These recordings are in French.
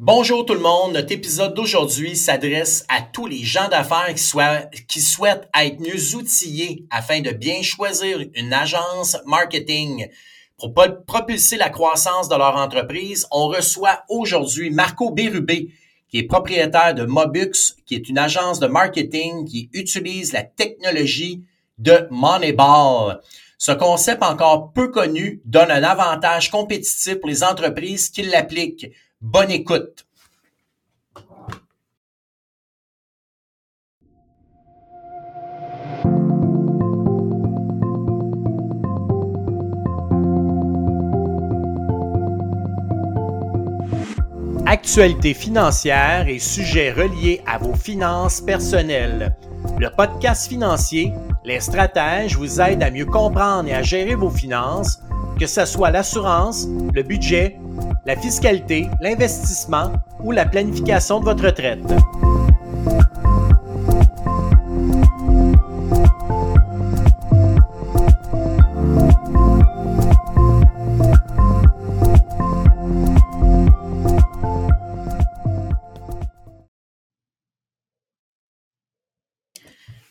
Bonjour tout le monde, notre épisode d'aujourd'hui s'adresse à tous les gens d'affaires qui, souhaitent être mieux outillés afin de bien choisir une agence marketing. Pour propulser la croissance de leur entreprise, on reçoit aujourd'hui Marco Bérubé, qui est propriétaire de Mobux, qui est une agence de marketing qui utilise la technologie de Moneyball. Ce concept encore peu connu donne un avantage compétitif pour les entreprises qui l'appliquent. Bonne écoute. Actualité financière et sujets reliés à vos finances personnelles. Le podcast financier, Les stratèges vous aident à mieux comprendre et à gérer vos finances, que ce soit l'assurance, le budget, la fiscalité, l'investissement ou la planification de votre retraite.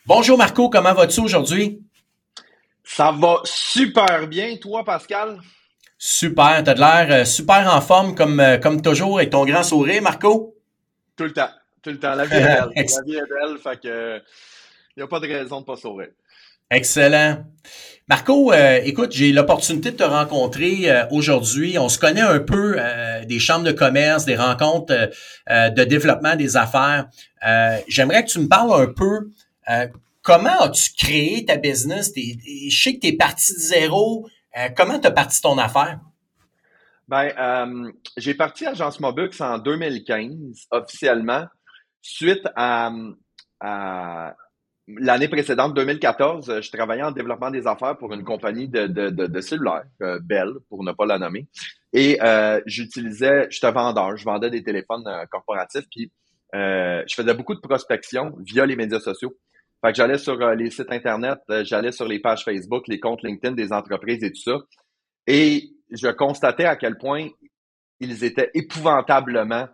Bonjour Marco, comment vas-tu aujourd'hui? Ça va super bien, toi Pascal? Super, t'as de l'air euh, super en forme comme, euh, comme toujours avec ton grand sourire, Marco. Tout le temps, tout le temps. La vie est belle. La vie est belle, fait que il n'y a pas de raison de pas sourire. Excellent. Marco, euh, écoute, j'ai l'opportunité de te rencontrer aujourd'hui. On se connaît un peu des chambres de commerce, des rencontres de développement des affaires. J'aimerais que tu me parles un peu comment as-tu créé ta business? je sais que tu es parti de zéro. Euh, comment tu as parti ton affaire? Ben, euh, j'ai parti Agence Mobux en 2015 officiellement, suite à, l'année précédente, 2014, je travaillais en développement des affaires pour une compagnie de, de, de, cellulaires, euh, Bell, pour ne pas la nommer. Et j'utilisais, j'étais vendeur, je vendais des téléphones corporatifs, puis je faisais beaucoup de prospection via les médias sociaux. Fait que j'allais sur euh, les sites Internet, euh, j'allais sur les pages Facebook, les comptes LinkedIn des entreprises et tout ça. Et je constatais à quel point ils étaient épouvantablement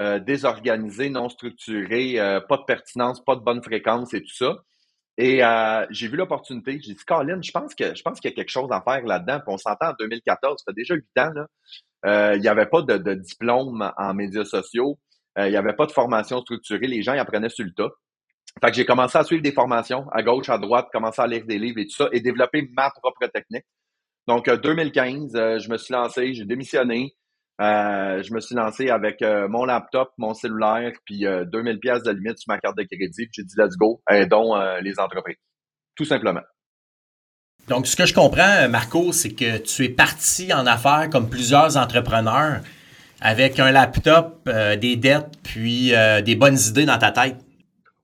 euh, désorganisés, non structurés, pas de pertinence, pas de bonne fréquence et tout ça. Et j'ai vu l'opportunité. J'ai dit, Colin, je pense que je pense qu'il y a quelque chose à faire là-dedans. Puis on s'entend en 2014, ça fait déjà huit ans. Il n'y avait pas de, diplôme en médias sociaux. il n'y avait pas de formation structurée. Les gens apprenaient sur le tas. Fait que j'ai commencé à suivre des formations à gauche, à droite, commencé à lire des livres et tout ça, et développer ma propre technique. Donc, 2015, euh, euh, je me suis lancé, j'ai démissionné. Euh, je me suis lancé avec mon laptop, mon cellulaire, puis 2000 pièces de limite sur ma carte de crédit. J'ai dit let's go, aidons les entreprises. Tout simplement. Donc, ce que je comprends, Marco, c'est que tu es parti en affaires comme plusieurs entrepreneurs avec un laptop, des dettes, puis des bonnes idées dans ta tête.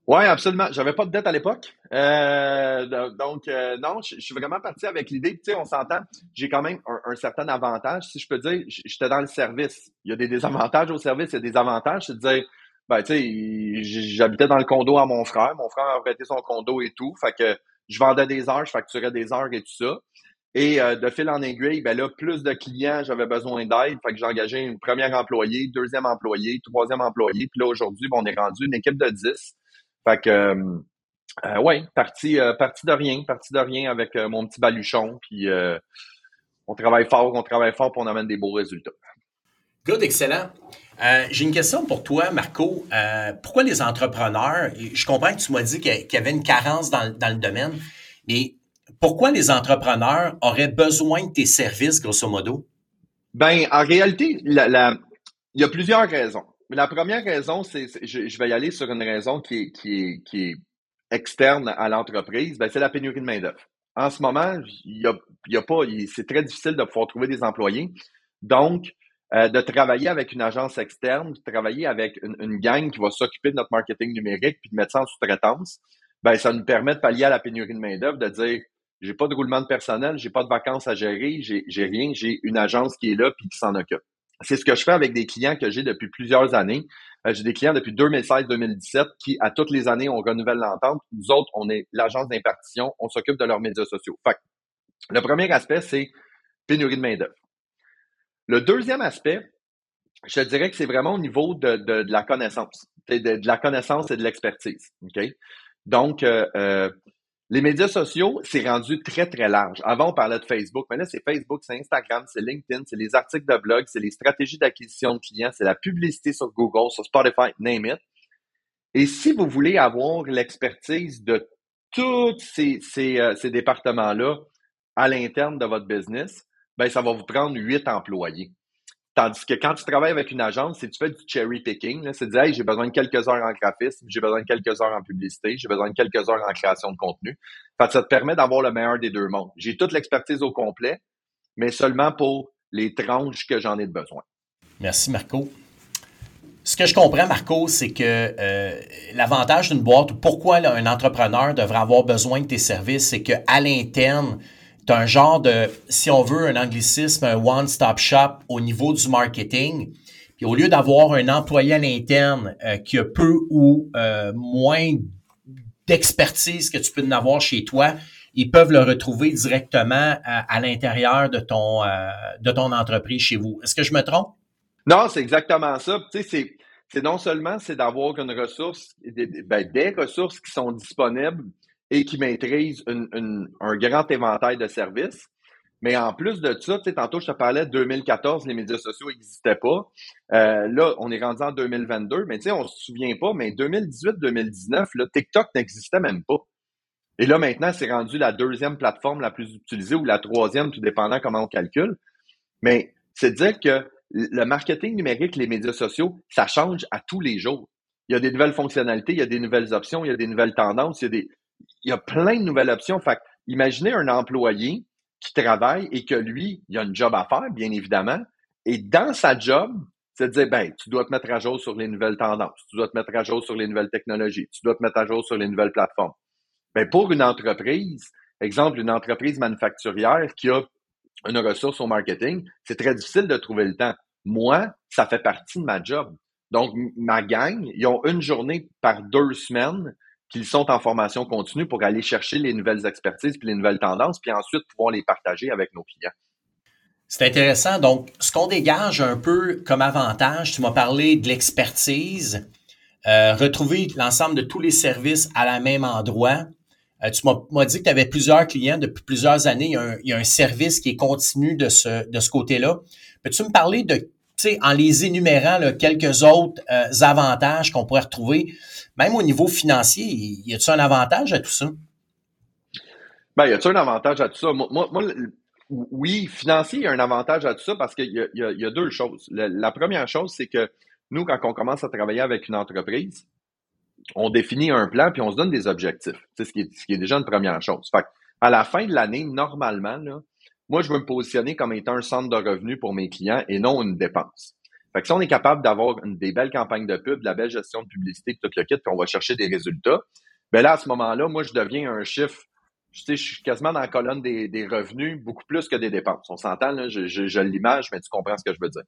Oui, absolument. J'avais pas de dette à l'époque. Euh, donc, euh, non, je, suis vraiment parti avec l'idée. Tu sais, on s'entend, j'ai quand même un, certain avantage. Si je peux dire, j'étais dans le service. Il y a des désavantages au service, il y a des avantages. C'est de dire, ben, tu sais, j'habitais dans le condo à mon frère. Mon frère a prêté son condo et tout. Fait que je vendais des heures, je facturais des heures et tout ça. Et euh, de fil en aiguille, ben là, plus de clients, j'avais besoin d'aide. Fait que j'ai engagé une première employée, deuxième employé, troisième employé. Puis là, aujourd'hui, ben, on est rendu une équipe de 10. Fait que, euh, euh ouais, parti, euh, parti de rien, parti de rien avec euh, mon petit baluchon. Puis on travaille fort, on travaille fort pour on amène des beaux résultats. Good, excellent. J'ai une question pour toi, Marco. pourquoi les entrepreneurs, je comprends que tu m'as dit qu'il y avait une carence dans, dans, le domaine, mais pourquoi les entrepreneurs auraient besoin de tes services, grosso modo? Ben, en réalité, la, la, il y a plusieurs raisons. La première raison, c'est, je, vais y aller sur une raison qui est, externe à l'entreprise, ben, c'est la pénurie de main-d'œuvre. En ce moment, il y a, pas, c'est très difficile de pouvoir trouver des employés. Donc, euh, de travailler avec une agence externe, de travailler avec une, gang qui va s'occuper de notre marketing numérique puis de mettre ça en sous-traitance, ben, ça nous permet de pallier à la pénurie de main-d'œuvre, de dire j'ai pas de roulement de personnel, j'ai pas de vacances à gérer, j'ai rien, j'ai une agence qui est là puis qui s'en occupe. C'est ce que je fais avec des clients que j'ai depuis plusieurs années. Euh, j'ai des clients depuis 2016-2017 qui, à toutes les années, on renouvelle l'entente. Nous autres, on est l'agence d'impartition, on s'occupe de leurs médias sociaux. Fait le premier aspect, c'est pénurie de main-d'œuvre. Le deuxième aspect, je dirais que c'est vraiment au niveau de, la connaissance, de, la connaissance et de l'expertise. Donc, euh, euh, les médias sociaux, c'est rendu très, très large. Avant, on parlait de Facebook, mais là, c'est Facebook, c'est Instagram, c'est LinkedIn, c'est les articles de blog, c'est les stratégies d'acquisition de clients, c'est la publicité sur Google, sur Spotify, name it. Et si vous voulez avoir l'expertise de tous ces, ces, euh, ces départements-là à l'interne de votre business, ben, ça va vous prendre huit employés. Tandis que quand tu travailles avec une agence, c'est tu fais du cherry picking, c'est de dire hey, j'ai besoin de quelques heures en graphisme, j'ai besoin de quelques heures en publicité, j'ai besoin de quelques heures en création de contenu. Fait ça te permet d'avoir le meilleur des deux mondes. J'ai toute l'expertise au complet, mais seulement pour les tranches que j'en ai de besoin. Merci Marco. Ce que je comprends, Marco, c'est que euh, l'avantage d'une boîte ou pourquoi un entrepreneur devrait avoir besoin de tes services, c'est qu'à l'interne, un genre de, si on veut, un anglicisme, un one-stop shop au niveau du marketing. Puis au lieu d'avoir un employé à l'interne euh, qui a peu ou euh, moins d'expertise que tu peux en avoir chez toi, ils peuvent le retrouver directement à, l'intérieur de ton euh, de ton entreprise chez vous. Est-ce que je me trompe? Non, c'est exactement ça. Tu sais, c'est non seulement c'est d'avoir une ressource, des, ben, des ressources qui sont disponibles et qui maîtrise un grand éventail de services. Mais en plus de ça, tu sais, tantôt je te parlais de 2014, les médias sociaux n'existaient pas. Euh, là, on est rendu en 2022, mais tu sais, on se souvient pas, mais 2018-2019, là, TikTok n'existait même pas. Et là, maintenant, c'est rendu la deuxième plateforme la plus utilisée ou la troisième, tout dépendant comment on calcule. Mais c'est dire que le marketing numérique, les médias sociaux, ça change à tous les jours. Il y a des nouvelles fonctionnalités, il y a des nouvelles options, il y a des nouvelles tendances, il y a des, il y a plein de nouvelles options. Fait imaginez un employé qui travaille et que lui, il a une job à faire, bien évidemment. Et dans sa job, c'est de dire, ben, tu dois te mettre à jour sur les nouvelles tendances, tu dois te mettre à jour sur les nouvelles technologies, tu dois te mettre à jour sur les nouvelles plateformes. Ben, pour une entreprise, exemple, une entreprise manufacturière qui a une ressource au marketing, c'est très difficile de trouver le temps. Moi, ça fait partie de ma job. Donc, ma gang, ils ont une journée par deux semaines qu'ils sont en formation continue pour aller chercher les nouvelles expertises puis les nouvelles tendances, puis ensuite pouvoir les partager avec nos clients. C'est intéressant. Donc, ce qu'on dégage un peu comme avantage, tu m'as parlé de l'expertise, euh, retrouver l'ensemble de tous les services à la même endroit. Euh, tu m'as dit que tu avais plusieurs clients depuis plusieurs années. Il y a un, service qui est continu de ce, de ce côté-là. Peux-tu me parler de, sais, en les énumérant quelques autres euh, avantages qu'on pourrait retrouver? même au niveau financier, y a-t-il un avantage à tout ça? Ben, y a-t-il un avantage à tout ça? Moi, oui, financier, il y a un avantage à tout ça parce qu'il y, a deux choses. La, première chose, c'est que nous, quand on commence à travailler avec une entreprise, on définit un plan puis on se donne des objectifs. C'est ce qui, est, ce qui est déjà une première chose. Fait à la fin de l'année, normalement, là, moi, je veux me positionner comme étant un centre de revenus pour mes clients et non une dépense. Fait que si on est capable d'avoir des belles campagnes de pub, de la belle gestion de publicité, tout le kit, puis on va chercher des résultats, ben là, à ce moment-là, moi, je deviens un chiffre je, sais, je suis quasiment dans la colonne des, revenus, beaucoup plus que des dépenses. On s'entend, là, je, je, l'image, mais tu comprends ce que je veux dire.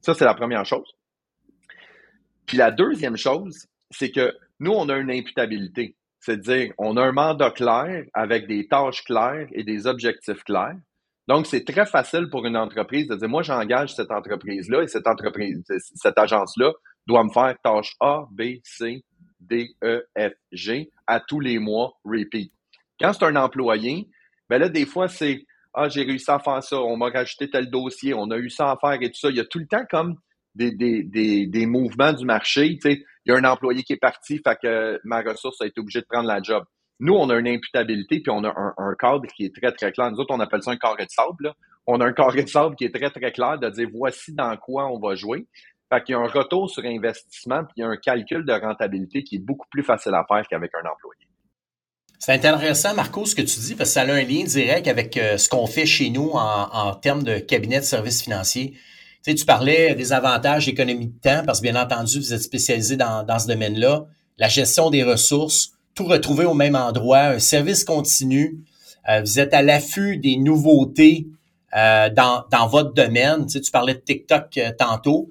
Ça, c'est la première chose. Puis la deuxième chose, c'est que nous, on a une imputabilité. C'est-à-dire, on a un mandat clair avec des tâches claires et des objectifs clairs. Donc, c'est très facile pour une entreprise de dire, moi, j'engage cette entreprise-là et cette entreprise, cette agence-là doit me faire tâche A, B, C, D, E, F, G à tous les mois, repeat. Quand c'est un employé, ben là, des fois, c'est, ah, j'ai réussi à faire ça, on m'a rajouté tel dossier, on a eu ça à faire et tout ça. Il y a tout le temps comme des, des, des, des mouvements du marché. Tu sais, il y a un employé qui est parti, fait que ma ressource a été obligée de prendre la job. Nous, on a une imputabilité, puis on a un, cadre qui est très, très clair. Nous autres, on appelle ça un carré de sable. On a un carré de sable qui est très, très clair de dire voici dans quoi on va jouer. Fait qu'il y a un retour sur investissement, puis il y a un calcul de rentabilité qui est beaucoup plus facile à faire qu'avec un employé. C'est intéressant, Marco, ce que tu dis, parce que ça a un lien direct avec euh, ce qu'on fait chez nous en, termes de cabinet de services financiers. Tu sais, tu parlais des avantages d'économie de temps, parce que bien entendu, vous êtes spécialisé dans ce domaine-là. La gestion des ressources, tout retrouver au même endroit, un service continu. Euh, vous êtes à l'affût des nouveautés euh, dans, dans votre domaine. Tu, sais, tu parlais de TikTok euh, tantôt.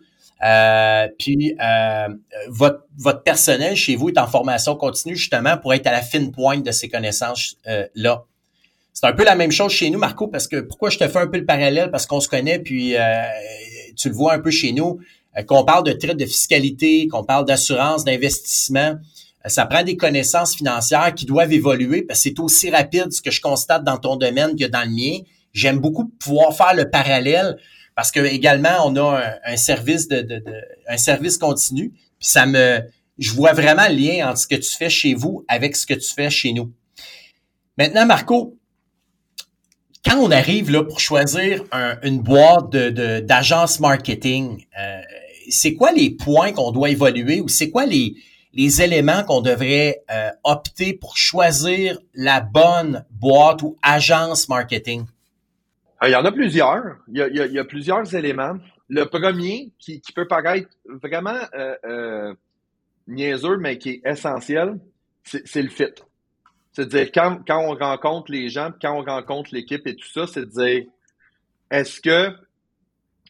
puis votre, votre personnel chez vous est en formation continue justement pour être à la fine pointe de ces connaissances-là. C'est un peu la même chose chez nous, Marco, parce que pourquoi je te fais un peu le parallèle? Parce qu'on se connaît, puis tu le vois un peu chez nous. qu'on parle de traite de fiscalité, qu'on parle d'assurance, d'investissement, ça prend des connaissances financières qui doivent évoluer parce que c'est aussi rapide ce que je constate dans ton domaine que dans le mien. J'aime beaucoup pouvoir faire le parallèle parce que également on a un, service de, un service continu. Ça me, je vois vraiment le lien entre ce que tu fais chez vous avec ce que tu fais chez nous. Maintenant, Marco, quand on arrive là pour choisir une boîte de d'agence marketing, euh, c'est quoi les points qu'on doit évaluer ou c'est quoi les les éléments qu'on devrait euh, opter pour choisir la bonne boîte ou agence marketing? Euh, il y en a plusieurs. Il y a, plusieurs éléments. Le premier, qui, peut paraître vraiment euh, niaiseux, mais qui est essentiel, c'est le fit. C'est-à-dire, quand, quand on rencontre les gens, quand on rencontre l'équipe et tout ça, c'est de dire, est-ce que,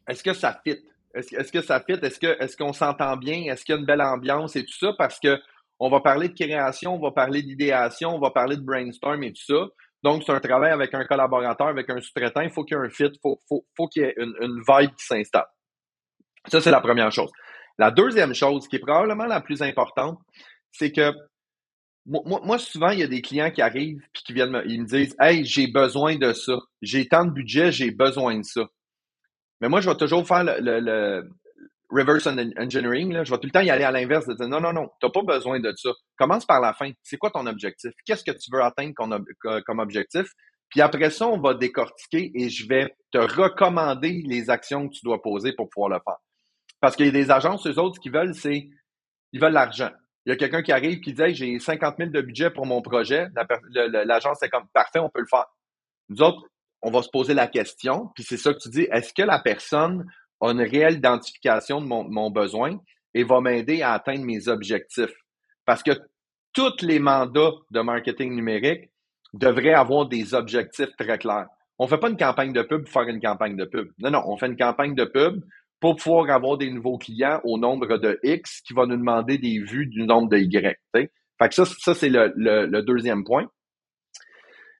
est-ce que ça fit? Est-ce, que ça fit? Est-ce, qu'on s'entend bien? Est-ce qu'il y a une belle ambiance et tout ça? Parce que on va parler de création, on va parler d'idéation, on va parler de brainstorm et tout ça. Donc, c'est un travail avec un collaborateur, avec un sous-traitant. Il faut qu'il y ait un fit, il faut, faut, qu'il y ait une, vibe qui s'installe. Ça, c'est la première chose. La deuxième chose, qui est probablement la plus importante, c'est que moi, moi, souvent, il y a des clients qui arrivent et qui viennent me, ils me disent Hey, j'ai besoin de ça. J'ai tant de budget, j'ai besoin de ça. Mais moi, je vais toujours faire le, reverse engineering. Je vais tout le temps y aller à l'inverse de dire non, non, non, tu n'as pas besoin de ça. Commence par la fin. C'est quoi ton objectif? Qu'est-ce que tu veux atteindre comme, objectif? Puis après ça, on va décortiquer et je vais te recommander les actions que tu dois poser pour pouvoir le faire. Parce qu'il y a des agences, eux autres, qui veulent, c'est ils veulent l'argent. Il y a quelqu'un qui arrive qui dit j'ai 50 000 de budget pour mon projet. L'agence est comme parfait, on peut le faire. Nous autres, on va se poser la question, puis c'est ça que tu dis, est-ce que la personne a une réelle identification de mon, besoin et va m'aider à atteindre mes objectifs? Parce que tous les mandats de marketing numérique devraient avoir des objectifs très clairs. On ne fait pas une campagne de pub pour faire une campagne de pub. Non, non, on fait une campagne de pub pour pouvoir avoir des nouveaux clients au nombre de X qui va nous demander des vues du nombre de Y. Fait que ça, ça c'est le deuxième point.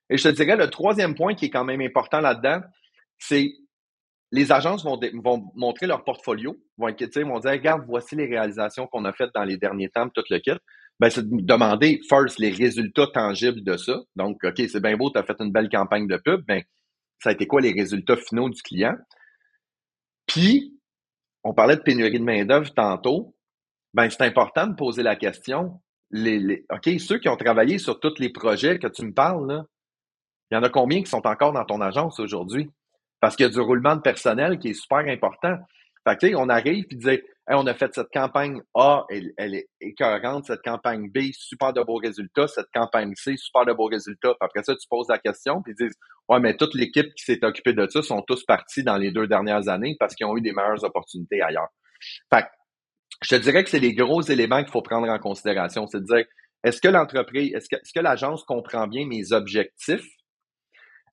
Et je te dirais, le troisième point qui est quand même important là-dedans, c'est les agences vont, vont montrer leur portfolio, vont vont dire, regarde, voici les réalisations qu'on a faites dans les derniers temps, tout le kit. Ben, c'est de demander, first, les résultats tangibles de ça. Donc, OK, c'est bien beau, tu as fait une belle campagne de pub, mais ça a été quoi les résultats finaux du client? Puis, on parlait de pénurie de main-d'œuvre tantôt. Ben, c'est important de poser la question. Les, OK, ceux qui ont travaillé sur tous les projets que tu me parles, là, il y en a combien qui sont encore dans ton agence aujourd'hui? Parce qu'il y a du roulement de personnel qui est super important. Fait que, on arrive et dit on a fait cette campagne A, elle, est écœurante, cette campagne B, super de beaux résultats, cette campagne C, super de beaux résultats. Puis après ça, tu poses la question, puis ils disent Ouais, mais toute l'équipe qui s'est occupée de ça sont tous partis dans les deux dernières années parce qu'ils ont eu des meilleures opportunités ailleurs. Fait que, je te dirais que c'est les gros éléments qu'il faut prendre en considération. C'est de dire est-ce que l'entreprise, est-ce que l'agence comprend bien mes objectifs?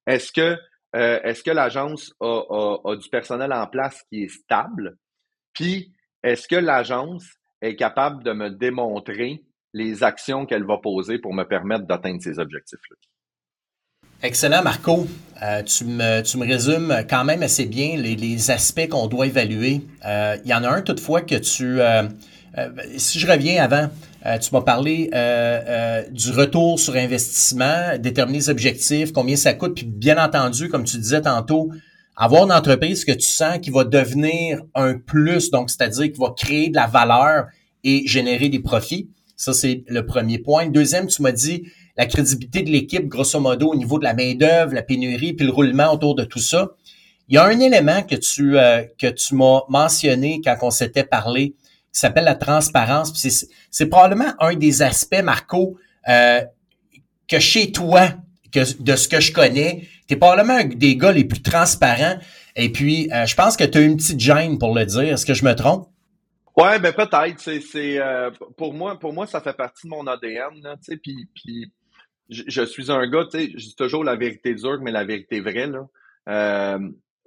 Est-ce que, euh, est-ce que l'agence a, du personnel en place qui est stable? Puis, est-ce que l'agence est capable de me démontrer les actions qu'elle va poser pour me permettre d'atteindre ces objectifs-là? Excellent, Marco. Euh, tu, me, tu, me, résumes quand même assez bien les, aspects qu'on doit évaluer. Euh, il y en a un toutefois que tu... si je reviens avant, euh, tu m'as parlé euh, euh, du retour sur investissement, déterminer les objectifs, combien ça coûte, puis bien entendu, comme tu disais tantôt, avoir une entreprise que tu sens qui va devenir un plus, donc c'est-à-dire qui va créer de la valeur et générer des profits. Ça, c'est le premier point. Deuxième, tu m'as dit la crédibilité de l'équipe, grosso modo, au niveau de la main-d'œuvre, la pénurie, puis le roulement autour de tout ça. Il y a un élément que tu, que tu m'as mentionné quand on s'était parlé, s'appelle la transparence. C'est probablement un des aspects, Marco, euh, que chez toi, que, de ce que je connais, tu es probablement un des gars les plus transparents. Et puis, euh, je pense que tu as une petite gêne pour le dire. Est-ce que je me trompe? Ouais, ben peut-être. C'est euh, pour moi, pour moi, ça fait partie de mon ADN. Là, puis, puis je, je, suis un gars, tu sais, je dis toujours la vérité dure, mais la vérité vraie. Là. Euh,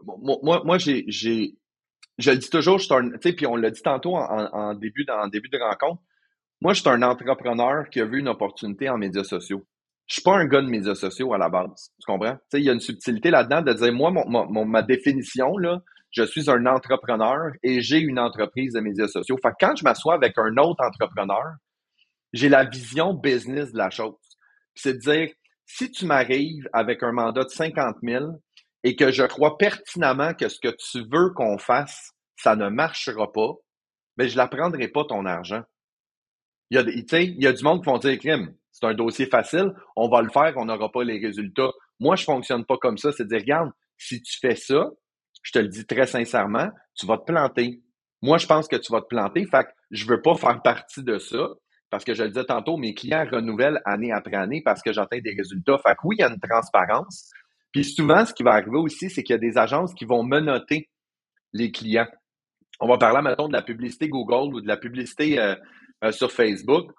moi, moi, j'ai je le dis toujours, je suis un, puis on l'a dit tantôt en, début, en début de rencontre. Moi, je suis un entrepreneur qui a vu une opportunité en médias sociaux. Je suis pas un gars de médias sociaux à la base. Tu comprends? Il y a une subtilité là-dedans de dire, moi, mon, ma définition, là, je suis un entrepreneur et j'ai une entreprise de médias sociaux. Fait que quand je m'assois avec un autre entrepreneur, j'ai la vision business de la chose. C'est de dire, si tu m'arrives avec un mandat de 50 000 et que je crois pertinemment que ce que tu veux qu'on fasse, ça ne marchera pas, mais je ne la prendrai pas ton argent. Il y, a, du monde qui vont dire, crime, c'est un dossier facile, on va le faire, on n'aura pas les résultats. Moi, je fonctionne pas comme ça. C'est dire, regarde, si tu fais ça, je te le dis très sincèrement, tu vas te planter. Moi, je pense que tu vas te planter. Fait que je veux pas faire partie de ça. Parce que je le disais tantôt, mes clients renouvellent année après année parce que j'atteins des résultats. Fait que oui, il y a une transparence. Puis souvent, ce qui va arriver aussi, c'est qu'il y a des agences qui vont menoter les clients. On va parler, maintenant de la publicité Google ou de la publicité euh, euh, sur Facebook,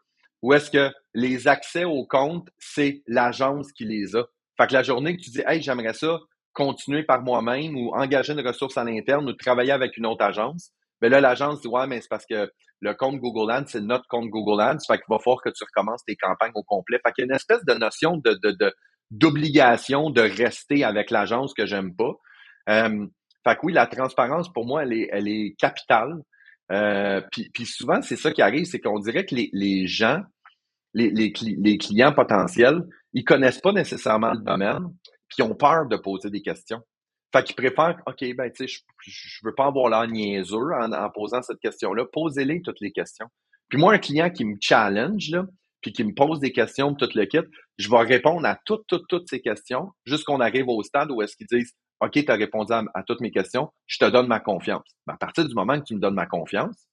où est-ce que les accès aux comptes, c'est l'agence qui les a. Fait que la journée que tu dis, hey, j'aimerais ça continuer par moi-même ou engager une ressource à l'interne ou travailler avec une autre agence, ben là, l'agence dit, ouais, mais c'est parce que le compte Google Ads, c'est notre compte Google Ads. Fait qu'il va falloir que tu recommences tes campagnes au complet. Fait qu'il y a une espèce de notion de, de, d'obligation de rester avec l'agence que j'aime pas. Euh, fait que oui, la transparence, pour moi, elle est, elle est capitale. Euh, puis, souvent, c'est ça qui arrive, c'est qu'on dirait que les, les gens, les, les, les, clients potentiels, ils connaissent pas nécessairement le domaine, puis ils ont peur de poser des questions. Fait qu'ils préfèrent, OK, ben, tu sais, je, je veux pas avoir l'air niaiseux en, en posant cette question-là. Posez-les toutes les questions. Puis moi, un client qui me challenge, là, puis qui me pose des questions, tout le kit, je vais répondre à toutes, toutes, toutes ces questions jusqu'on arrive au stade où est-ce qu'ils disent, OK, tu as répondu à, toutes mes questions, je te donne ma confiance. À partir du moment que tu me donnes ma confiance,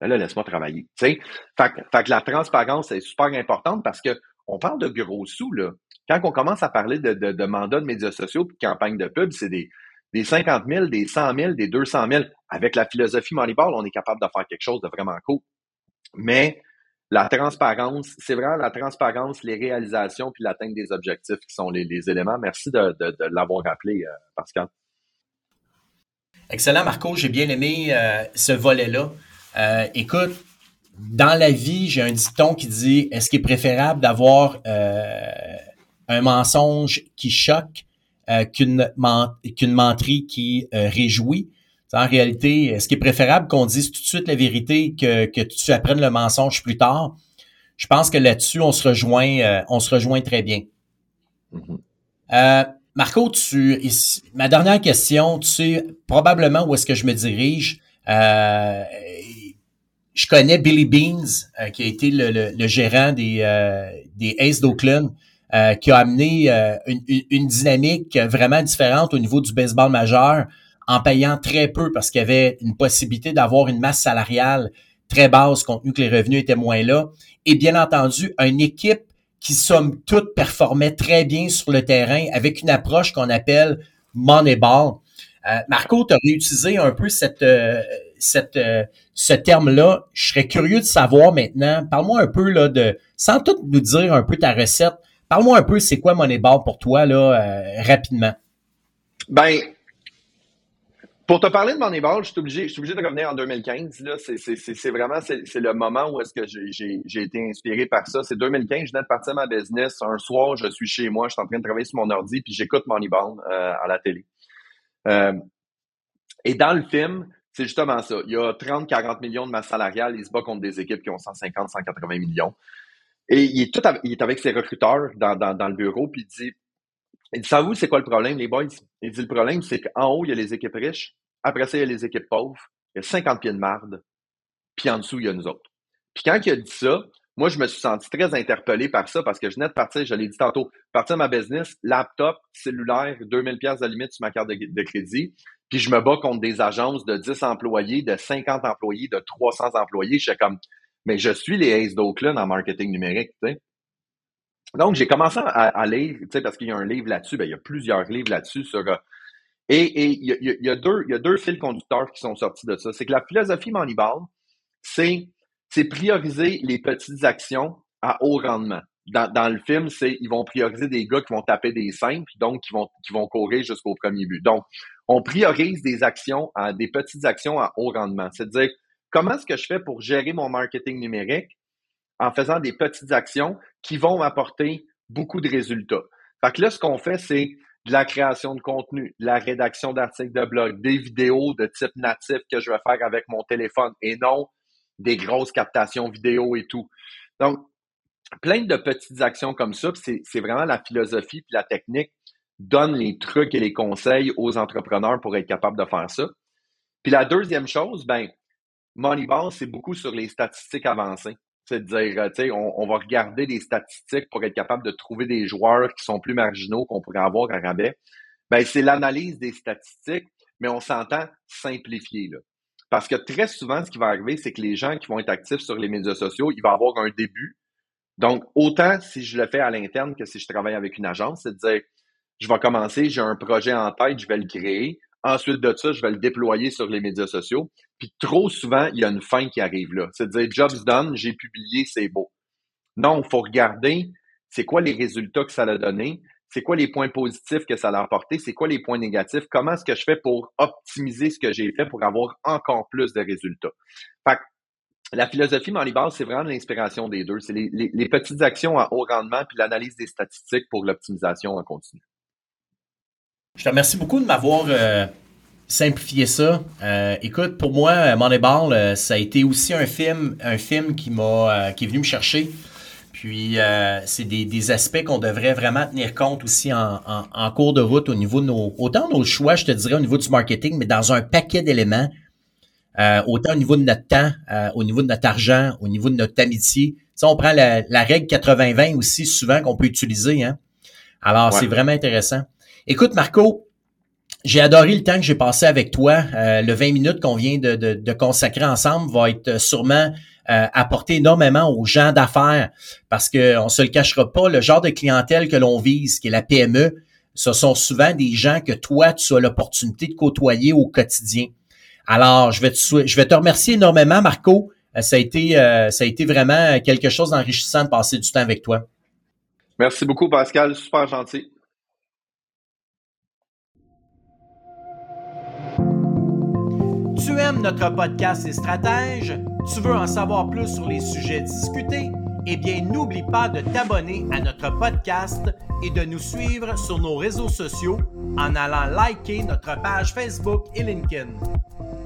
ben là, laisse-moi travailler. Fait, que la transparence est super importante parce que on parle de gros sous, là. Quand on commence à parler de, de, de mandats de médias sociaux et de campagnes de pub, c'est des, des 50 000, des 100 000, des 200 000. Avec la philosophie Moneyball, on est capable de faire quelque chose de vraiment cool. Mais la transparence, c'est vraiment la transparence, les réalisations puis l'atteinte des objectifs qui sont les, éléments. Merci de, l'avoir rappelé, euh, Pascal. Excellent, Marco. J'ai bien aimé euh, ce volet-là. Euh, écoute, dans la vie, j'ai un dicton qui dit est-ce qu'il est préférable d'avoir un mensonge qui choque qu'une qu'une menterie qui réjouit? En réalité, est-ce qu'il est préférable qu'on dise tout de suite la vérité que, que tu apprennes le mensonge plus tard? Je pense que là-dessus, on se rejoint, euh, on se rejoint très bien. Mm-hmm. Euh, Marco, tu, ma dernière question, tu sais probablement où est-ce que je me dirige? Euh, je connais Billy Beans, qui a été le, gérant des, des Aces d'Oakland, qui a amené une, une, dynamique vraiment différente au niveau du baseball majeur en payant très peu parce qu'il y avait une possibilité d'avoir une masse salariale très basse compte tenu que les revenus étaient moins là. Et bien entendu, une équipe qui, somme toute, performait très bien sur le terrain avec une approche qu'on appelle Moneyball. Euh, Marco, tu as réutilisé un peu cette, euh, cette, euh, ce terme-là. Je serais curieux de savoir maintenant, parle-moi un peu là, de, sans tout nous dire un peu ta recette, parle-moi un peu c'est quoi Moneyball pour toi là, rapidement? Ben, pour te parler de Moneyball, je suis obligé, je suis obligé de revenir en 2015. Là, c'est, vraiment le moment où est-ce que j'ai, été inspiré par ça. C'est 2015, je venais de partir ma business. Un soir, je suis chez moi, je suis en train de travailler sur mon ordi, puis j'écoute Moneyball euh, à la télé. Euh, et dans le film, c'est justement ça. Il y a 30-40 millions de masse salariale. Il se bat contre des équipes qui ont 150-180 millions. Et il est, tout avec, il est avec ses recruteurs dans, le bureau, puis il dit il dit, savez-vous, c'est quoi le problème, les boys? Il dit, le problème, c'est qu'en haut, il y a les équipes riches. Après ça, il y a les équipes pauvres. Il y a 50 pieds de marde. Puis en dessous, il y a nous autres. Puis quand il a dit ça, moi, je me suis senti très interpellé par ça parce que je venais de partir, je l'ai dit tantôt, partir de ma business, laptop, cellulaire, 2000 pièces de limite sur ma carte de, crédit. Puis je me bats contre des agences de 10 employés, de 50 employés, de 300 employés. Je suis comme, mais je suis les Ace d'Oakland en marketing numérique. Donc, j'ai commencé à, lire, tu sais, parce qu'il y a un livre là-dessus, ben, il y a plusieurs livres là-dessus sur. Et, il, y a, deux, fils conducteurs qui sont sortis de ça. C'est que la philosophie Moneyball, c'est, c'est prioriser les petites actions à haut rendement. Dans, le film, c'est ils vont prioriser des gars qui vont taper des simples, donc qui vont, courir jusqu'au premier but. Donc, on priorise des actions des petites actions à haut rendement. C'est-à-dire, comment est-ce que je fais pour gérer mon marketing numérique en faisant des petites actions qui vont apporter beaucoup de résultats? Fait que là, ce qu'on fait, c'est de la création de contenu, de la rédaction d'articles de blog, des vidéos de type natif que je vais faire avec mon téléphone et non des grosses captations vidéo et tout. Donc, plein de petites actions comme ça, c'est vraiment la philosophie puis la technique donne les trucs et les conseils aux entrepreneurs pour être capable de faire ça. Puis la deuxième chose, ben, Moneyball, c'est beaucoup sur les statistiques avancées. C'est de dire, euh, tu sais, on, va regarder des statistiques pour être capable de trouver des joueurs qui sont plus marginaux qu'on pourrait avoir à rabais. Ben, c'est l'analyse des statistiques, mais on s'entend simplifier, là. Parce que très souvent, ce qui va arriver, c'est que les gens qui vont être actifs sur les médias sociaux, ils vont avoir un début. Donc, autant si je le fais à l'interne que si je travaille avec une agence, c'est de dire, je vais commencer, j'ai un projet en tête, je vais le créer. Ensuite de ça, je vais le déployer sur les médias sociaux. Puis trop souvent, il y a une fin qui arrive là. C'est de dire, job's done, j'ai publié, c'est beau. Non, il faut regarder c'est quoi les résultats que ça a donné, c'est quoi les points positifs que ça a apporté, c'est quoi les points négatifs, comment est-ce que je fais pour optimiser ce que j'ai fait pour avoir encore plus de résultats. Fait que la philosophie Moneyball, c'est vraiment l'inspiration des deux. C'est les, les, petites actions à haut rendement puis l'analyse des statistiques pour l'optimisation en continu. Je te remercie beaucoup de m'avoir euh, simplifié ça. Euh, écoute, pour moi, Moneyball, euh, ça a été aussi un film, un film qui m'a, qui est venu me chercher. Puis, c'est des, aspects qu'on devrait vraiment tenir compte aussi en, cours de route au niveau de nos, autant nos choix, je te dirais, au niveau du marketing, mais dans un paquet d'éléments, autant au niveau de notre temps, au niveau de notre argent, au niveau de notre amitié. Ça, on prend la, règle 80-20 aussi souvent qu'on peut utiliser. Hein? Alors, c'est vraiment intéressant. Écoute, Marco, j'ai adoré le temps que j'ai passé avec toi. Euh, le 20 minutes qu'on vient de, consacrer ensemble va être sûrement euh, apporté énormément aux gens d'affaires parce qu'on se le cachera pas, le genre de clientèle que l'on vise, qui est la PME, ce sont souvent des gens que toi, tu as l'opportunité de côtoyer au quotidien. Alors, je vais te, je vais te remercier énormément, Marco. Euh, ça, a été, ça a été vraiment quelque chose d'enrichissant de passer du temps avec toi. Merci beaucoup, Pascal. Super gentil. Aimes notre podcast et stratèges? Tu veux en savoir plus sur les sujets discutés? Eh bien, n'oublie pas de t'abonner à notre podcast et de nous suivre sur nos réseaux sociaux en allant liker notre page Facebook et LinkedIn.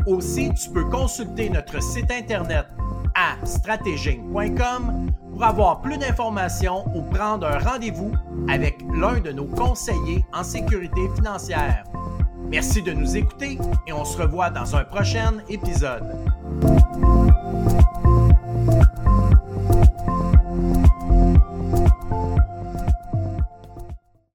Aussi, tu peux consulter notre site internet à stratéging.com pour avoir plus d'informations ou prendre un rendez-vous avec l'un de nos conseillers en sécurité financière. Merci de nous écouter et on se revoit dans un prochain épisode.